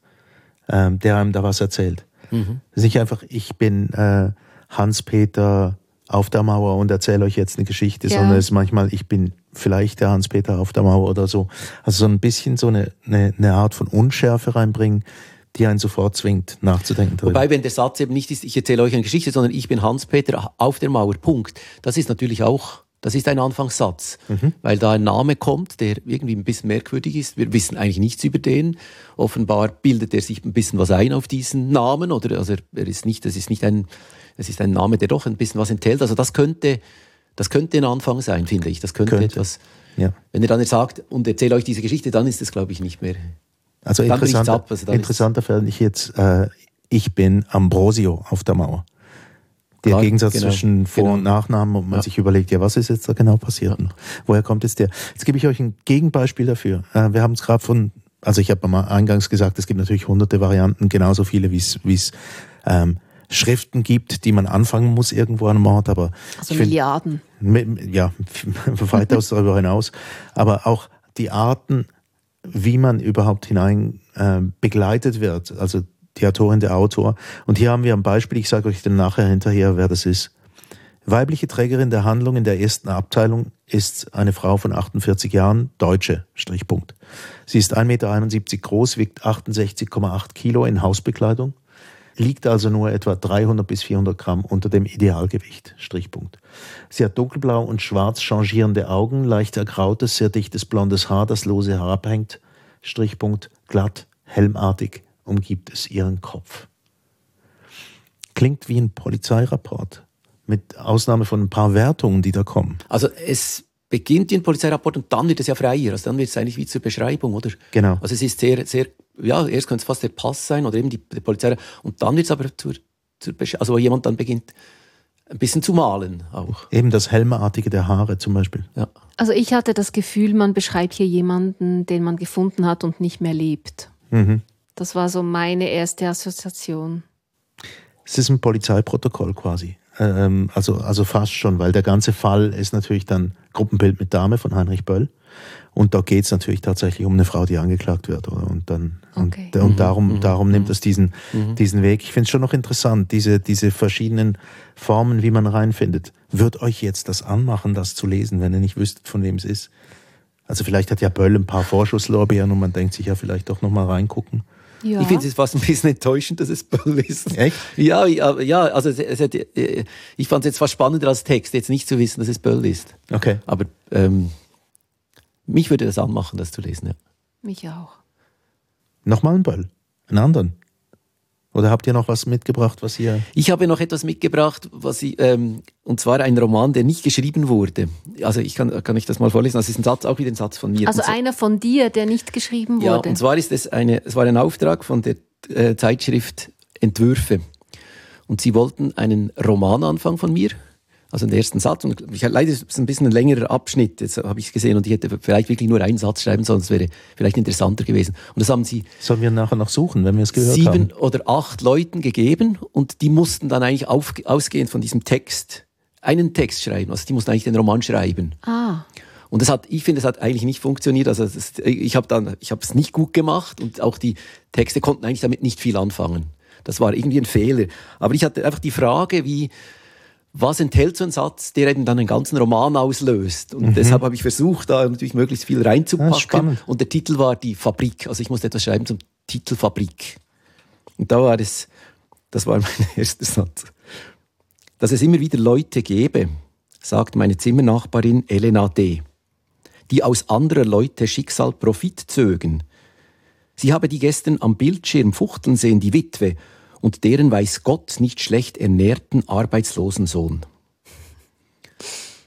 ähm, der einem da was erzählt. Mhm. Es ist nicht einfach, ich bin äh, Hans-Peter auf der Mauer und erzähle euch jetzt eine Geschichte, ja. sondern es ist manchmal, ich bin vielleicht der Hans-Peter auf der Mauer oder so. Also so ein bisschen so eine, eine, eine Art von Unschärfe reinbringen, die einen sofort zwingt, nachzudenken.
Darüber. Wobei, wenn der Satz eben nicht ist, ich erzähle euch eine Geschichte, sondern ich bin Hans-Peter auf der Mauer, Punkt. Das ist natürlich auch, das ist ein Anfangssatz, mhm. weil da ein Name kommt, der irgendwie ein bisschen merkwürdig ist. Wir wissen eigentlich nichts über den. Offenbar bildet er sich ein bisschen was ein auf diesen Namen oder, also er ist nicht, das ist nicht ein, es ist ein Name, der doch ein bisschen was enthält. Also das könnte, das könnte ein Anfang sein, finde ich. Das könnte, könnte. etwas. Ja. Wenn ihr dann jetzt sagt und erzähle euch diese Geschichte, dann ist es, glaube ich, nicht mehr.
Also interessanter, ab, also interessanter fände ich jetzt, äh, ich bin Ambrosio auf der Mauer. Der Klar, Gegensatz genau, zwischen Vor- genau. und Nachnamen und man ja. sich überlegt, ja, was ist jetzt da genau passiert? Ja. Woher kommt jetzt der? Jetzt gebe ich euch ein Gegenbeispiel dafür. Äh, wir haben es gerade von, also ich habe mal eingangs gesagt, es gibt natürlich hunderte Varianten, genauso viele wie es ähm, Schriften gibt, die man anfangen muss irgendwo an einem Ort, aber
also Milliarden.
Find, ja, (laughs) weitaus darüber hinaus. Aber auch die Arten, wie man überhaupt hinein äh, begleitet wird, also die Autorin, der Autor. Und hier haben wir ein Beispiel, ich sage euch dann nachher hinterher, wer das ist. Weibliche Trägerin der Handlung in der ersten Abteilung ist eine Frau von 48 Jahren, Deutsche, Strichpunkt. Sie ist 1,71 Meter groß, wiegt 68,8 Kilo in Hausbekleidung liegt also nur etwa 300 bis 400 Gramm unter dem Idealgewicht. Strichpunkt. Sie hat dunkelblau und schwarz changierende Augen, leicht ergrautes, sehr dichtes blondes Haar, das lose herabhängt. Strichpunkt. Glatt, helmartig umgibt es ihren Kopf. Klingt wie ein Polizeirapport. Mit Ausnahme von ein paar Wertungen, die da kommen.
Also es beginnt ein Polizeirapport und dann wird es ja freier. Also dann wird es eigentlich wie zur Beschreibung, oder?
Genau.
Also es ist sehr, sehr ja, erst könnte es fast der Pass sein oder eben die, die Polizei. Und dann wird es aber zur, zur also wo jemand dann beginnt, ein bisschen zu malen auch.
Eben das Helmartige der Haare zum Beispiel.
Ja. Also ich hatte das Gefühl, man beschreibt hier jemanden, den man gefunden hat und nicht mehr lebt. Mhm. Das war so meine erste Assoziation.
Es ist ein Polizeiprotokoll quasi. Ähm, also, also fast schon, weil der ganze Fall ist natürlich dann Gruppenbild mit Dame von Heinrich Böll. Und da geht es natürlich tatsächlich um eine Frau, die angeklagt wird. Oder? Und dann
Okay.
und, und
Mhm.
darum,
Mhm.
darum nimmt
Mhm.
es diesen,
Mhm.
diesen Weg. Ich finde es schon noch interessant, diese, diese verschiedenen Formen, wie man reinfindet. Wird euch jetzt das anmachen, das zu lesen, wenn ihr nicht wüsstet, von wem es ist? Also vielleicht hat ja Böll ein paar Vorschusslorbeeren und man denkt sich ja vielleicht doch nochmal reingucken.
Ja.
Ich finde es fast ein bisschen enttäuschend, dass es Böll ist.
Echt?
Ja, ja, ja also es, es hätte, äh, ich fand es jetzt fast spannender als Text, jetzt nicht zu wissen, dass es Böll ist.
Okay.
Aber ähm, mich würde das anmachen, das zu lesen. Ja.
Mich auch.
Nochmal ein Böll. Einen anderen. Oder habt ihr noch was mitgebracht, was ihr.
Ich habe noch etwas mitgebracht, was ich, ähm, und zwar ein Roman, der nicht geschrieben wurde. Also ich kann, kann ich das mal vorlesen. Das ist ein Satz, auch wieder ein Satz von mir.
Also
so-
einer von dir, der nicht geschrieben
Ja,
wurde.
und zwar ist es eine, es war ein Auftrag von der äh, Zeitschrift Entwürfe. Und sie wollten einen Roman anfangen von mir, also den ersten Satz. Und ich, leider ist es ein bisschen ein längerer Abschnitt, jetzt habe ich es gesehen, und ich hätte vielleicht wirklich nur einen Satz schreiben sollen, das wäre vielleicht interessanter gewesen. Und das haben sie
Sollen wir nachher noch suchen, wenn wir es gehört
sieben
haben?
oder acht Leuten gegeben und die mussten dann eigentlich auf, ausgehend von diesem Text einen Text schreiben. Also die mussten eigentlich den Roman schreiben.
ah,
Und das hat, ich finde, es hat eigentlich nicht funktioniert. Also das, ich habe dann, ich habe es nicht gut gemacht und auch die Texte konnten eigentlich damit nicht viel anfangen. Das war irgendwie ein Fehler. Aber ich hatte einfach die Frage, wie was enthält so ein Satz, der eben dann einen ganzen Roman auslöst. Und deshalb habe ich versucht, da natürlich möglichst viel reinzupacken. und der Titel war die Fabrik. Also ich musste etwas schreiben zum Titel Fabrik. Und da war es, das war (laughs) mein erster Satz. Dass es immer wieder Leute gäbe, sagt meine Zimmernachbarin Elena D., die aus anderer Leute Schicksal Profit zögen. Sie habe die gestern am Bildschirm fuchteln sehen, die Witwe, und deren weiß Gott nicht schlecht ernährten arbeitslosen Sohn.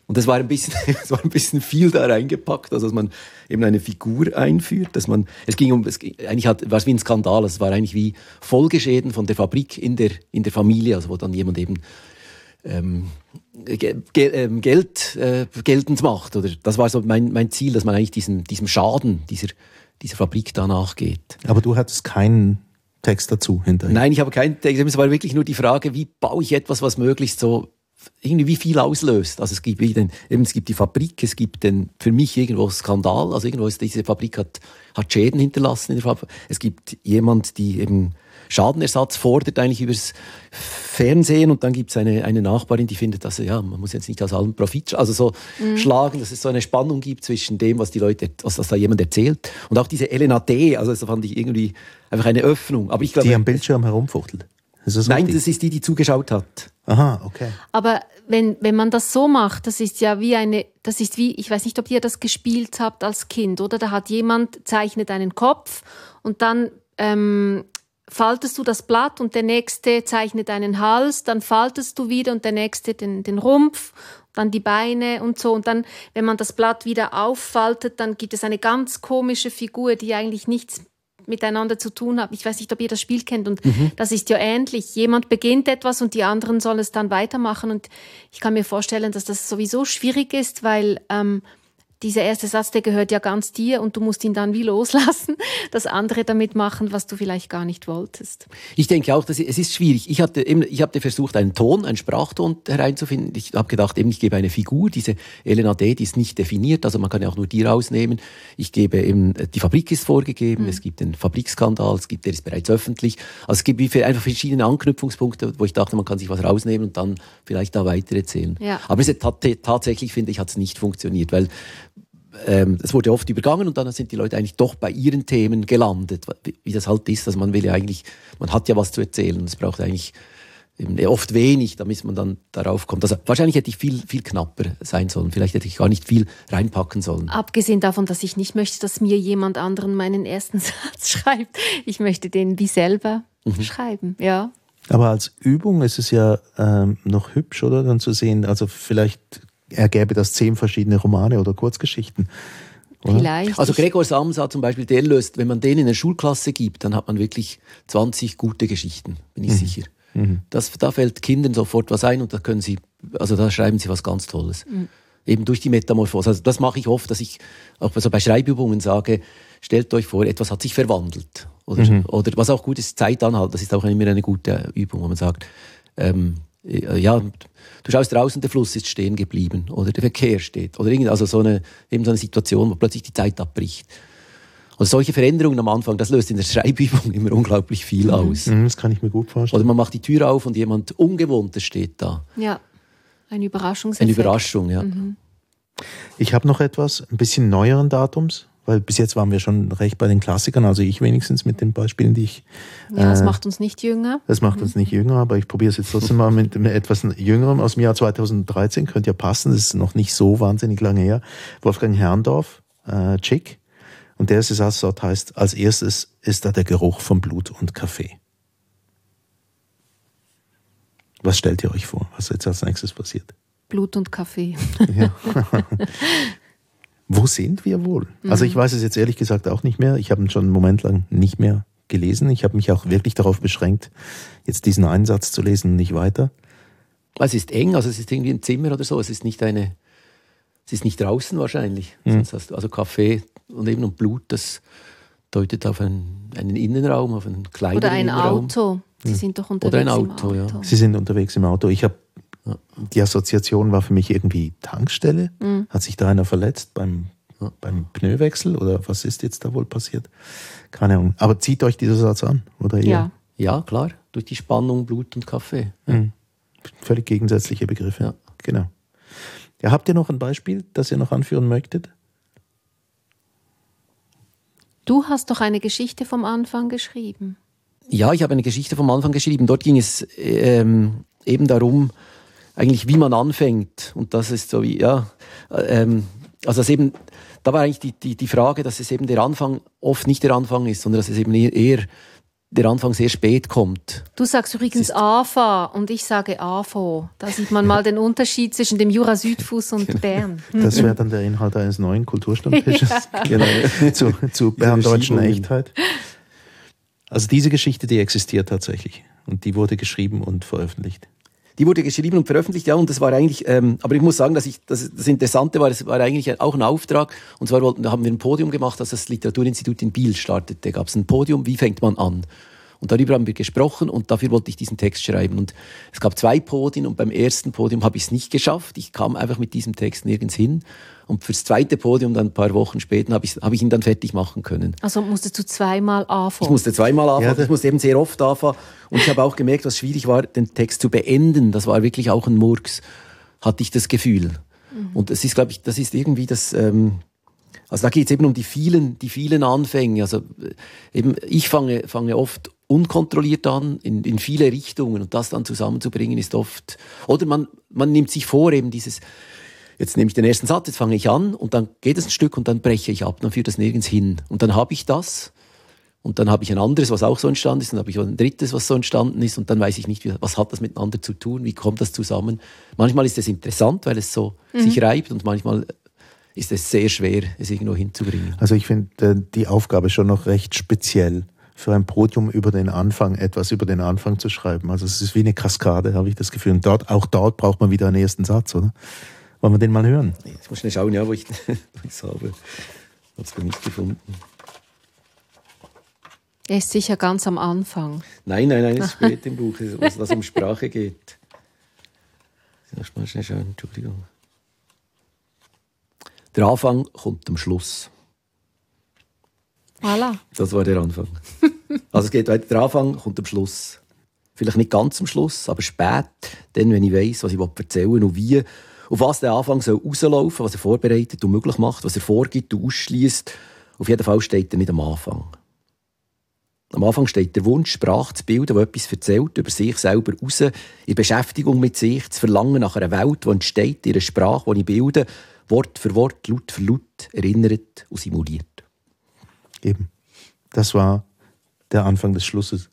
Und das war ein bisschen, (laughs) es war ein bisschen viel da reingepackt, also dass man eben eine Figur einführt, dass man, es ging um, es ging, eigentlich hat, war es wie ein Skandal, es war eigentlich wie Folgeschäden von der Fabrik in der, in der Familie, also wo dann jemand eben ähm, ähm, Geld äh, geltend macht. Oder das war so mein, mein Ziel, dass man eigentlich diesem, diesem Schaden dieser, dieser Fabrik da nachgeht.
Aber du hattest keinen Text dazu hinterher.
Nein, ich habe keinen Text. Es war wirklich nur die Frage, wie baue ich etwas, was möglichst so irgendwie wie viel auslöst. Also es gibt wie den, eben, es gibt die Fabrik, es gibt den für mich irgendwo Skandal. Also irgendwo ist diese Fabrik hat, hat Schäden hinterlassen in der Fabrik. Es gibt jemand, die eben Schadenersatz fordert eigentlich übers Fernsehen und dann gibt es eine, eine Nachbarin, die findet, dass ja, man muss jetzt nicht aus allem Profit, also so schlagen, dass es so eine Spannung gibt zwischen dem, was die Leute, was das da jemand erzählt und auch diese Elena D., also das fand ich irgendwie einfach eine Öffnung. Aber ich glaube,
Die am Bildschirm herumfuchtelt. Das
nein, das ist die, die zugeschaut hat.
Aha, okay.
aber wenn, wenn man das so macht, das ist ja wie eine, das ist wie, ich weiß nicht, ob ihr das gespielt habt als Kind, oder? Da hat jemand, zeichnet einen Kopf und dann ähm, faltest du das Blatt und der nächste zeichnet einen Hals, dann faltest du wieder und der nächste den, den Rumpf, dann die Beine und so. Und dann, wenn man das Blatt wieder auffaltet, dann gibt es eine ganz komische Figur, die eigentlich nichts miteinander zu tun hat. Ich weiß nicht, ob ihr das Spiel kennt und das ist ja ähnlich. Jemand beginnt etwas und die anderen sollen es dann weitermachen und ich kann mir vorstellen, dass das sowieso schwierig ist, weil ähm, dieser erste Satz, der gehört ja ganz dir und du musst ihn dann wie loslassen, das andere damit machen, was du vielleicht gar nicht wolltest.
Ich denke auch, dass es ist schwierig. Ich hatte, ich hatte versucht, einen Ton, einen Sprachton hereinzufinden. Ich habe gedacht, eben, ich gebe eine Figur, diese Elena D., die ist nicht definiert, also man kann ja auch nur die rausnehmen. Ich gebe eben, die Fabrik ist vorgegeben, es gibt den Fabrikskandal, es gibt, der ist bereits öffentlich. Also es gibt einfach verschiedene Anknüpfungspunkte, wo ich dachte, man kann sich was rausnehmen und dann vielleicht da weitererzählen.
Ja.
Aber es hat, tatsächlich, finde ich, hat es nicht funktioniert, weil ähm, es wurde oft übergangen und dann sind die Leute eigentlich doch bei ihren Themen gelandet, wie, das halt ist. Also man will ja eigentlich, man hat ja was zu erzählen. Es braucht eigentlich oft wenig, damit man dann darauf kommt. Also wahrscheinlich hätte ich viel, viel knapper sein sollen. Vielleicht hätte ich gar nicht viel reinpacken sollen.
Abgesehen davon, dass ich nicht möchte, dass mir jemand anderen meinen ersten (laughs) Satz schreibt. Ich möchte den wie selber schreiben, ja.
Aber als Übung ist es ja ähm, noch hübsch, oder? Dann zu sehen, also vielleicht ergäbe das zehn verschiedene Romane oder Kurzgeschichten. Oder?
Vielleicht.
Also Gregor Samsa zum Beispiel, der löst, wenn man den in der Schulklasse gibt, dann hat man wirklich 20 gute Geschichten, bin ich sicher. Das, da fällt Kindern sofort was ein und da können sie, also da schreiben sie was ganz Tolles. Eben durch die Metamorphose. Also das mache ich oft, dass ich auch so bei Schreibübungen sage, stellt euch vor, etwas hat sich verwandelt. Oder, oder was auch gut ist, Zeit anhalten. Das ist auch immer eine gute Übung, wo man sagt, ähm, äh, ja, du schaust draußen, der Fluss ist stehen geblieben oder der Verkehr steht oder irgendwie, also so eine, eben so eine Situation, wo plötzlich die Zeit abbricht. Und solche Veränderungen am Anfang, das löst in der (laughs) Schreibübung immer unglaublich viel aus.
Mhm, Das kann ich mir gut vorstellen.
Oder man macht die Tür auf und jemand Ungewohntes steht da.
Ja, ein Überraschungseffekt.
Eine Überraschung, ja.
Ich habe noch etwas, ein bisschen neueren Datums, weil bis jetzt waren wir schon recht bei den Klassikern, also ich wenigstens mit den Beispielen, die ich.
Ja, das
äh,
macht uns nicht jünger.
Das macht uns nicht jünger, aber ich probiere es jetzt trotzdem mal mit, etwas Jüngerem aus dem Jahr 2013. Könnte ja passen, das ist noch nicht so wahnsinnig lange her. Wolfgang Herrndorf, äh, Chick. Und der Satzsort heißt, als erstes ist da der Geruch von Blut und Kaffee. Was stellt ihr euch vor, was jetzt als nächstes passiert?
Blut und Kaffee.
Ja. (laughs) (laughs) Wo sind wir wohl? Also ich weiß es jetzt ehrlich gesagt auch nicht mehr. Ich habe ihn schon einen Moment lang nicht mehr gelesen. Ich habe mich auch wirklich darauf beschränkt, jetzt diesen Einsatz zu lesen und nicht weiter.
Es ist eng, also es ist irgendwie ein Zimmer oder so. Es ist nicht eine, es ist nicht draußen wahrscheinlich. Sonst hast du, also Kaffee und eben und Blut, das deutet auf einen, einen Innenraum, auf einen kleinen
Oder ein
Innenraum.
Auto. Sie sind doch unterwegs
Oder ein
im
Auto, ja.
Sie sind unterwegs im Auto. Ich habe die Assoziation war für mich irgendwie Tankstelle. Hat sich da einer verletzt beim, beim Pneuwechsel oder was ist jetzt da wohl passiert? Keine Ahnung. Aber zieht euch dieser Satz an, oder? ihr?
Ja.
Ja, klar, durch die Spannung Blut und Kaffee.
Völlig gegensätzliche Begriffe.
Ja.
Genau. Ja, habt ihr noch ein Beispiel, das ihr noch anführen möchtet?
Du hast doch eine Geschichte vom Anfang geschrieben.
Ja, ich habe eine Geschichte vom Anfang geschrieben. Dort ging es ähm, eben darum, eigentlich wie man anfängt. Und das ist so wie, ja, äh, ähm, also das eben, da war eigentlich die, die, die Frage, dass es eben der Anfang oft nicht der Anfang ist, sondern dass es eben eher, eher der Anfang sehr spät kommt.
Du sagst übrigens AFA und ich sage AFO. Da sieht man mal den Unterschied zwischen dem Jura Südfuß und Bern.
Das wäre dann der Inhalt eines neuen Kulturstammtisches (laughs)
Genau.
zu, zu berndeutschen. Echtheit. Also diese Geschichte, die existiert tatsächlich. Und die wurde geschrieben und veröffentlicht.
Die wurde geschrieben und veröffentlicht, ja, und das war eigentlich, ähm, aber ich muss sagen, dass ich, das, das Interessante war, es war eigentlich auch ein Auftrag, und zwar wollten, haben wir ein Podium gemacht, als das Literaturinstitut in Biel startete. gab es ein Podium, wie fängt man an? Und darüber haben wir gesprochen und dafür wollte ich diesen Text schreiben. Und es gab zwei Podien und beim ersten Podium habe ich es nicht geschafft. Ich kam einfach mit diesem Text nirgends hin. Und fürs zweite Podium, dann ein paar Wochen später, habe ich, habe ich ihn dann fertig machen können.
Also musstest du zweimal AFO.
Ich musste zweimal anfangen,
Ja,
ich musste eben sehr oft anfangen. Und ich habe auch gemerkt, was schwierig war, den Text zu beenden. Das war wirklich auch ein Murks, hatte ich das Gefühl. Und es ist, glaube ich, das ist irgendwie das, ähm, also da geht es eben um die vielen, die vielen Anfänge. Also äh, eben, ich fange, fange oft unkontrolliert an, in, in viele Richtungen. Und das dann zusammenzubringen ist oft, oder man, man nimmt sich vor, eben dieses, jetzt nehme ich den ersten Satz, jetzt fange ich an und dann geht es ein Stück und dann breche ich ab, dann führt das nirgends hin. Und dann habe ich das und dann habe ich ein anderes, was auch so entstanden ist, und dann habe ich ein drittes, was so entstanden ist und dann weiß ich nicht, wie- was hat das miteinander zu tun, wie kommt das zusammen. Manchmal ist es interessant, weil es so sich reibt und manchmal ist es sehr schwer, es irgendwo hinzubringen.
Also ich finde äh, die Aufgabe schon noch recht speziell für ein Podium über den Anfang, etwas über den Anfang zu schreiben. Also es ist wie eine Kaskade, habe ich das Gefühl. Und dort, auch dort braucht man wieder einen ersten Satz, oder? Wollen wir den mal hören?
Jetzt muss ich schnell schauen, ja, wo ich (laughs) es habe. Habe es nicht gefunden.
Er ist sicher ganz am Anfang.
Nein, nein, nein, es ist spät im Buch, was das um Sprache geht. Lass mal schnell schauen, Entschuldigung. Der Anfang kommt am Schluss.
Voilà.
Das war der Anfang. (laughs) Also es geht weiter. Der Anfang kommt am Schluss. Vielleicht nicht ganz am Schluss, aber spät, dann, wenn ich weiß, was ich erzählen will und wie, auf was der Anfang soll rauslaufen, was er vorbereitet und möglich macht, was er vorgibt und ausschließt. Auf jeden Fall steht er nicht am Anfang. Am Anfang steht der Wunsch, Sprache zu bilden, die etwas erzählt, über sich selber raus, in Beschäftigung mit sich, zu verlangen nach einer Welt, die entsteht, in einer Sprache, die ich bilde, Wort für Wort, Laut für Laut, erinnert und simuliert.
Eben. Das war der Anfang des Schlusses.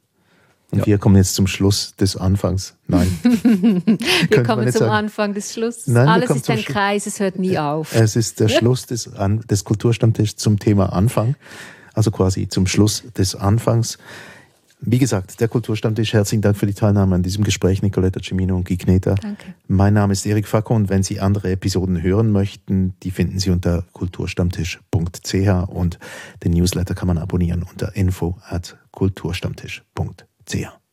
Und
Ja.
wir kommen jetzt zum Schluss des Anfangs. Nein. (laughs)
Wir kommen zum
sagen.
Anfang des Schlusses.
Nein,
Alles ist ein
Schlu-
Kreis, es hört nie auf.
Es ist der (laughs) Schluss des, An des Kulturstammtischs zum Thema Anfang. Also quasi zum Schluss des Anfangs. Wie gesagt, der Kulturstammtisch, herzlichen Dank für die Teilnahme an diesem Gespräch, Nicoletta Cimino und Guy Kneta.
Danke.
Mein Name ist Erik Facko und wenn Sie andere Episoden hören möchten, die finden Sie unter kulturstammtisch.ch und den Newsletter kann man abonnieren unter info at kulturstammtisch.ch.